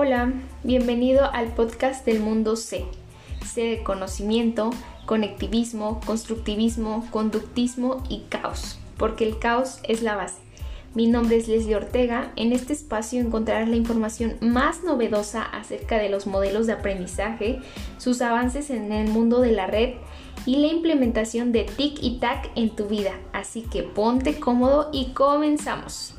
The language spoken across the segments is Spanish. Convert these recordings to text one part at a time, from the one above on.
Hola, bienvenido al podcast del mundo C. C de conocimiento, conectivismo, constructivismo, conductismo y caos, porque el caos es la base. Mi nombre es Leslie Ortega. En este espacio encontrarás la información más novedosa acerca de los modelos de aprendizaje, sus avances en el mundo de la red y la implementación de TIC y TAC en tu vida. Así que ponte cómodo y comenzamos.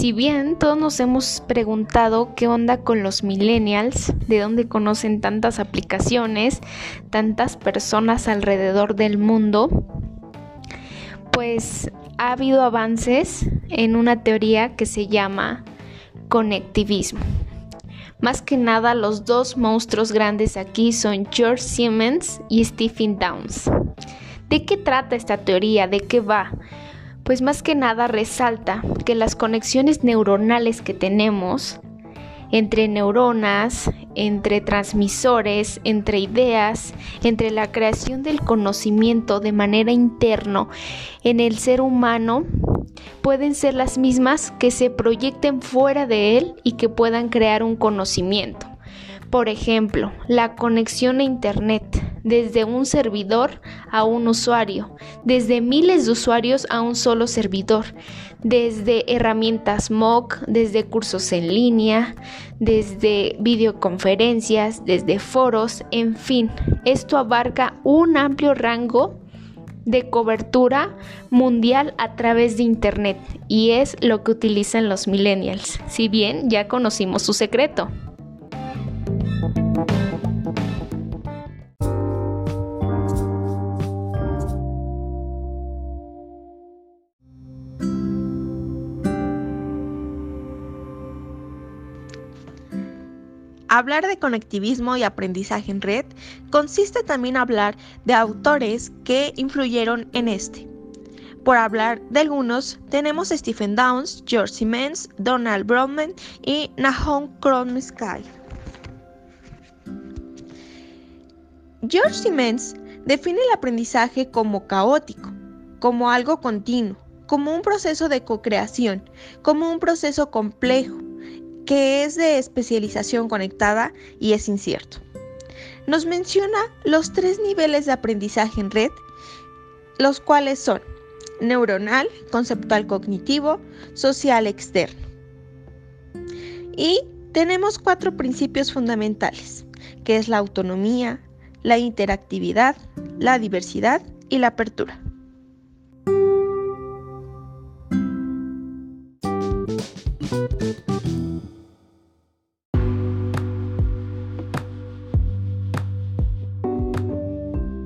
Si bien todos nos hemos preguntado qué onda con los millennials, de dónde conocen tantas aplicaciones, tantas personas alrededor del mundo, pues ha habido avances en una teoría que se llama conectivismo. Más que nada, los dos monstruos grandes aquí son George Siemens y Stephen Downs. ¿De qué trata esta teoría? ¿De qué va? Pues más que nada resalta que las conexiones neuronales que tenemos entre neuronas, entre transmisores, entre ideas, entre la creación del conocimiento de manera interno en el ser humano, pueden ser las mismas que se proyecten fuera de él y que puedan crear un conocimiento. Por ejemplo, la conexión a Internet desde un servidor a un usuario, desde miles de usuarios a un solo servidor, desde herramientas MOOC, desde cursos en línea, desde videoconferencias, desde foros, en fin, esto abarca un amplio rango de cobertura mundial a través de Internet y es lo que utilizan los millennials, si bien ya conocimos su secreto. Hablar de conectivismo y aprendizaje en red consiste también hablar de autores que influyeron en este. Por hablar de algunos, tenemos Stephen Downs, George Siemens, Donald Broadman y Nahum Chomsky. George Siemens define el aprendizaje como caótico, como algo continuo, como un proceso de co-creación, como un proceso complejo, que es de especialización conectada y es incierto. Nos menciona los tres niveles de aprendizaje en red, los cuales son neuronal, conceptual cognitivo, social externo. Y tenemos cuatro principios fundamentales, que es la autonomía, la interactividad, la diversidad y la apertura.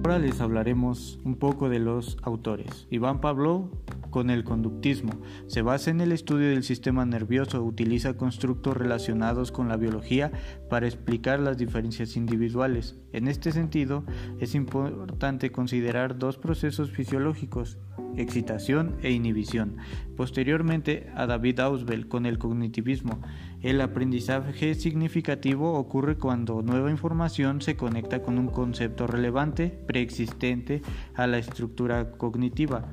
Ahora les hablaremos un poco de los autores. Iván Pablo con el conductismo. Se basa en el estudio del sistema nervioso, utiliza constructos relacionados con la biología para explicar las diferencias individuales. En este sentido, es importante considerar dos procesos fisiológicos, excitación e inhibición. Posteriormente a David Ausubel con el cognitivismo. El aprendizaje significativo ocurre cuando nueva información se conecta con un concepto relevante preexistente a la estructura cognitiva.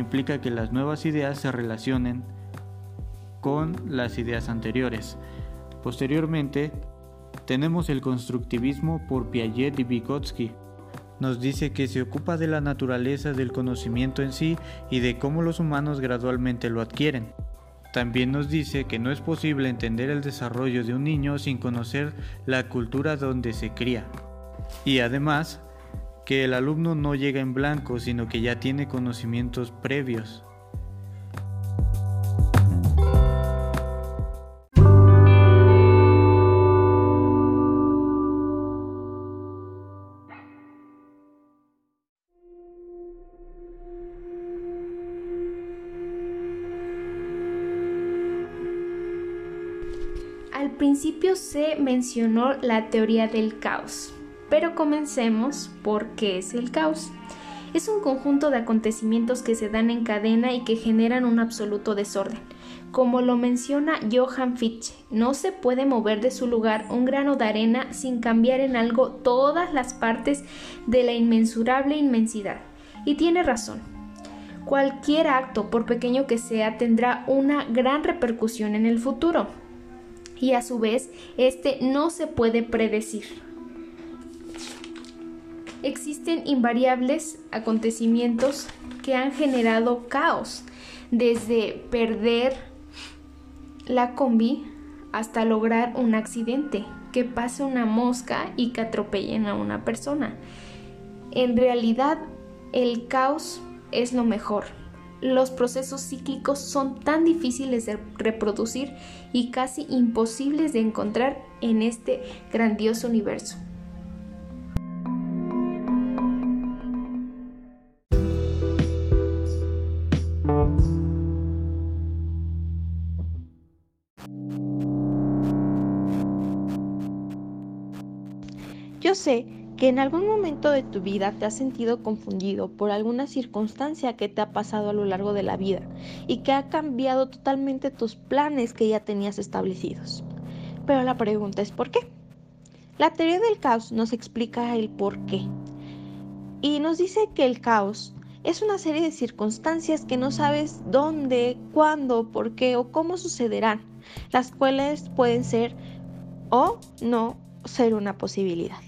Implica que las nuevas ideas se relacionen con las ideas anteriores. Posteriormente, tenemos el constructivismo por Piaget y Vygotsky nos dice que se ocupa de la naturaleza del conocimiento en sí y de cómo los humanos gradualmente lo adquieren. También nos dice que no es posible entender el desarrollo de un niño sin conocer la cultura donde se cría. Y además, que el alumno no llega en blanco, sino que ya tiene conocimientos previos. Al principio se mencionó la teoría del caos, pero comencemos por qué es el caos. Es un conjunto de acontecimientos que se dan en cadena y que generan un absoluto desorden. Como lo menciona Johann Fichte, no se puede mover de su lugar un grano de arena sin cambiar en algo todas las partes de la inmensurable inmensidad. Y tiene razón. Cualquier acto, por pequeño que sea, tendrá una gran repercusión en el futuro. Y a su vez, este no se puede predecir. Existen invariables acontecimientos que han generado caos, desde perder la combi hasta lograr un accidente, que pase una mosca y que atropellen a una persona. En realidad, el caos es lo mejor. Los procesos cíclicos son tan difíciles de reproducir y casi imposibles de encontrar en este grandioso universo. Yo sé que en algún momento de tu vida te has sentido confundido por alguna circunstancia que te ha pasado a lo largo de la vida y que ha cambiado totalmente tus planes que ya tenías establecidos. Pero la pregunta es ¿por qué? La teoría del caos nos explica el por qué y nos dice que el caos es una serie de circunstancias que no sabes dónde, cuándo, por qué o cómo sucederán, las cuales pueden ser o no ser una posibilidad.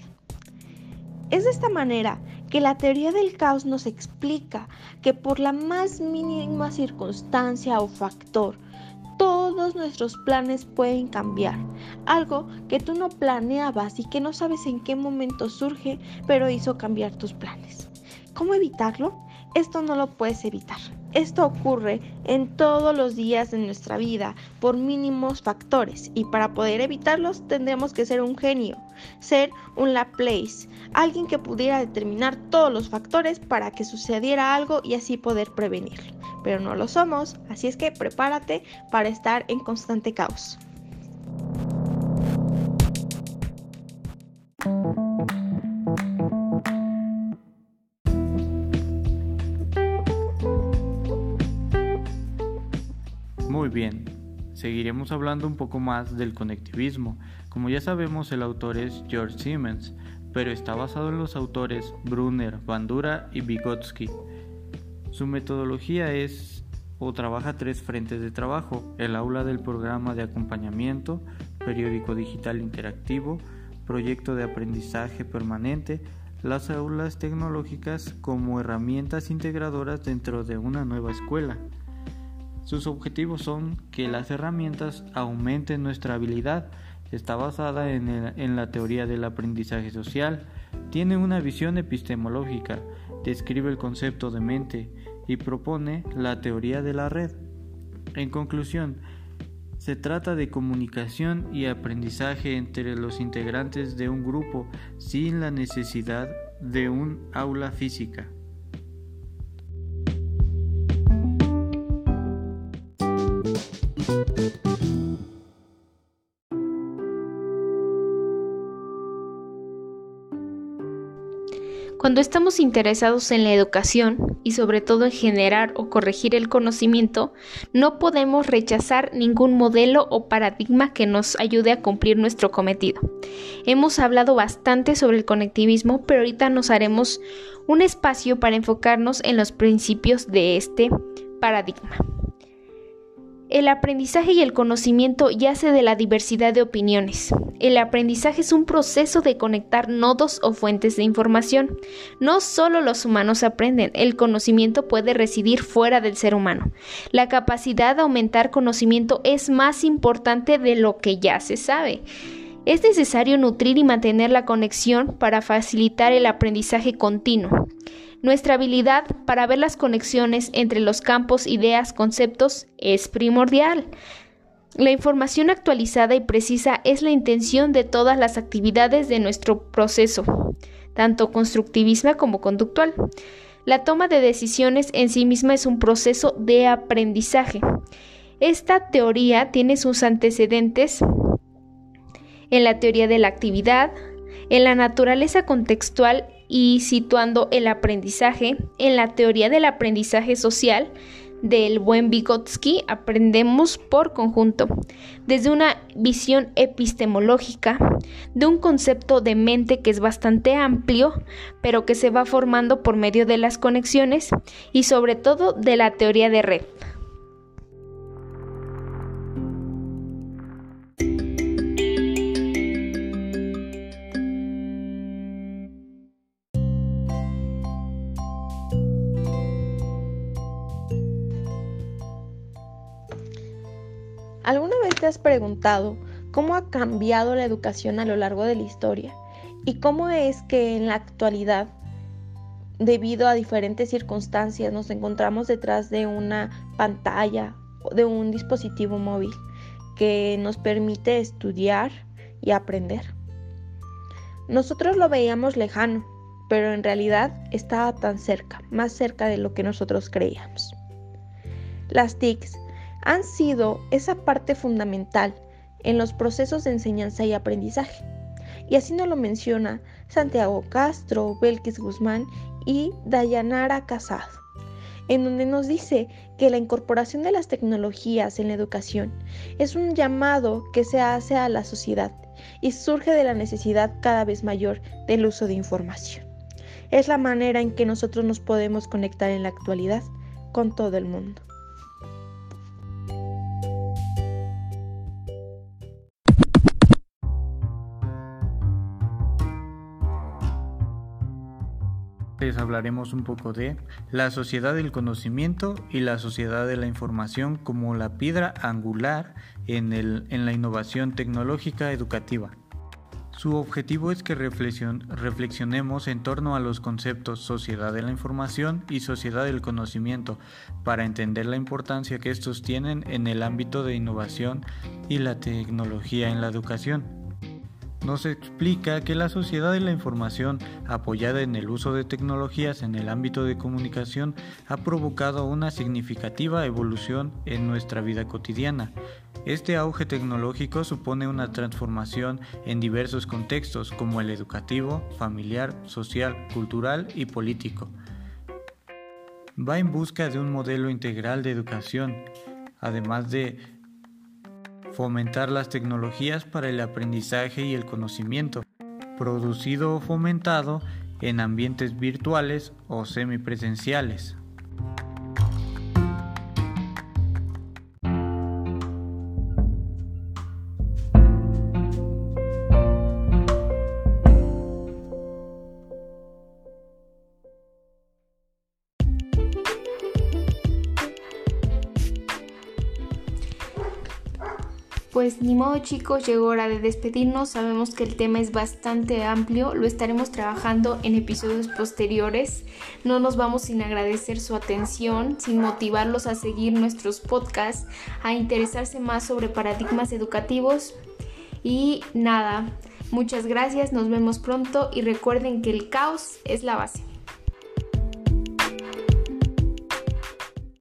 Es de esta manera que la teoría del caos nos explica que por la más mínima circunstancia o factor, todos nuestros planes pueden cambiar. Algo que tú no planeabas y que no sabes en qué momento surge, pero hizo cambiar tus planes. ¿Cómo evitarlo? Esto no lo puedes evitar. Esto ocurre en todos los días de nuestra vida por mínimos factores y para poder evitarlos tendremos que ser un genio, ser un Laplace, alguien que pudiera determinar todos los factores para que sucediera algo y así poder prevenirlo. Pero no lo somos, así es que prepárate para estar en constante caos. Bien, seguiremos hablando un poco más del conectivismo. Como ya sabemos, el autor es George Siemens, pero está basado en los autores Brunner, Bandura y Vygotsky. Su metodología es o trabaja tres frentes de trabajo, el aula del programa de acompañamiento, periódico digital interactivo, proyecto de aprendizaje permanente, las aulas tecnológicas como herramientas integradoras dentro de una nueva escuela. Sus objetivos son que las herramientas aumenten nuestra habilidad, está basada en, la teoría del aprendizaje social, tiene una visión epistemológica, describe el concepto de mente y propone la teoría de la red. En conclusión, se trata de comunicación y aprendizaje entre los integrantes de un grupo sin la necesidad de un aula física. Cuando estamos interesados en la educación y sobre todo en generar o corregir el conocimiento, no podemos rechazar ningún modelo o paradigma que nos ayude a cumplir nuestro cometido. Hemos hablado bastante sobre el conectivismo, pero ahorita nos haremos un espacio para enfocarnos en los principios de este paradigma. El aprendizaje y el conocimiento yace de la diversidad de opiniones. El aprendizaje es un proceso de conectar nodos o fuentes de información. No solo los humanos aprenden, el conocimiento puede residir fuera del ser humano. La capacidad de aumentar conocimiento es más importante de lo que ya se sabe. Es necesario nutrir y mantener la conexión para facilitar el aprendizaje continuo. Nuestra habilidad para ver las conexiones entre los campos, ideas, conceptos es primordial. La información actualizada y precisa es la intención de todas las actividades de nuestro proceso, tanto constructivismo como conductual. La toma de decisiones en sí misma es un proceso de aprendizaje. Esta teoría tiene sus antecedentes en la teoría de la actividad, en la naturaleza contextual y situando el aprendizaje en la teoría del aprendizaje social del buen Vygotsky aprendemos por conjunto, desde una visión epistemológica de un concepto de mente que es bastante amplio, pero que se va formando por medio de las conexiones y sobre todo de la teoría de red. ¿Alguna vez te has preguntado cómo ha cambiado la educación a lo largo de la historia? ¿Y cómo es que en la actualidad, debido a diferentes circunstancias, nos encontramos detrás de una pantalla o de un dispositivo móvil que nos permite estudiar y aprender? Nosotros lo veíamos lejano, pero en realidad estaba tan cerca, más cerca de lo que nosotros creíamos. Las TICs han sido esa parte fundamental en los procesos de enseñanza y aprendizaje. Y así nos lo menciona Santiago Castro, Belkis Guzmán y Dayanara Casado, en donde nos dice que la incorporación de las tecnologías en la educación es un llamado que se hace a la sociedad y surge de la necesidad cada vez mayor del uso de información. Es la manera en que nosotros nos podemos conectar en la actualidad con todo el mundo. Les hablaremos un poco de la sociedad del conocimiento y la sociedad de la información como la piedra angular en, el, en la innovación tecnológica educativa. Su objetivo es que reflexionemos en torno a los conceptos sociedad de la información y sociedad del conocimiento para entender la importancia que estos tienen en el ámbito de innovación y la tecnología en la educación nos explica que la sociedad de la información, apoyada en el uso de tecnologías en el ámbito de comunicación, ha provocado una significativa evolución en nuestra vida cotidiana. Este auge tecnológico supone una transformación en diversos contextos como el educativo, familiar, social, cultural y político. Va en busca de un modelo integral de educación, además de fomentar las tecnologías para el aprendizaje y el conocimiento, producido o fomentado en ambientes virtuales o semipresenciales. Modo chicos, llegó hora de despedirnos. Sabemos que el tema es bastante amplio, lo estaremos trabajando en episodios posteriores. No nos vamos sin agradecer su atención, sin motivarlos a seguir nuestros podcasts, a interesarse más sobre paradigmas educativos. Y nada, muchas gracias, nos vemos pronto y recuerden que el caos es la base.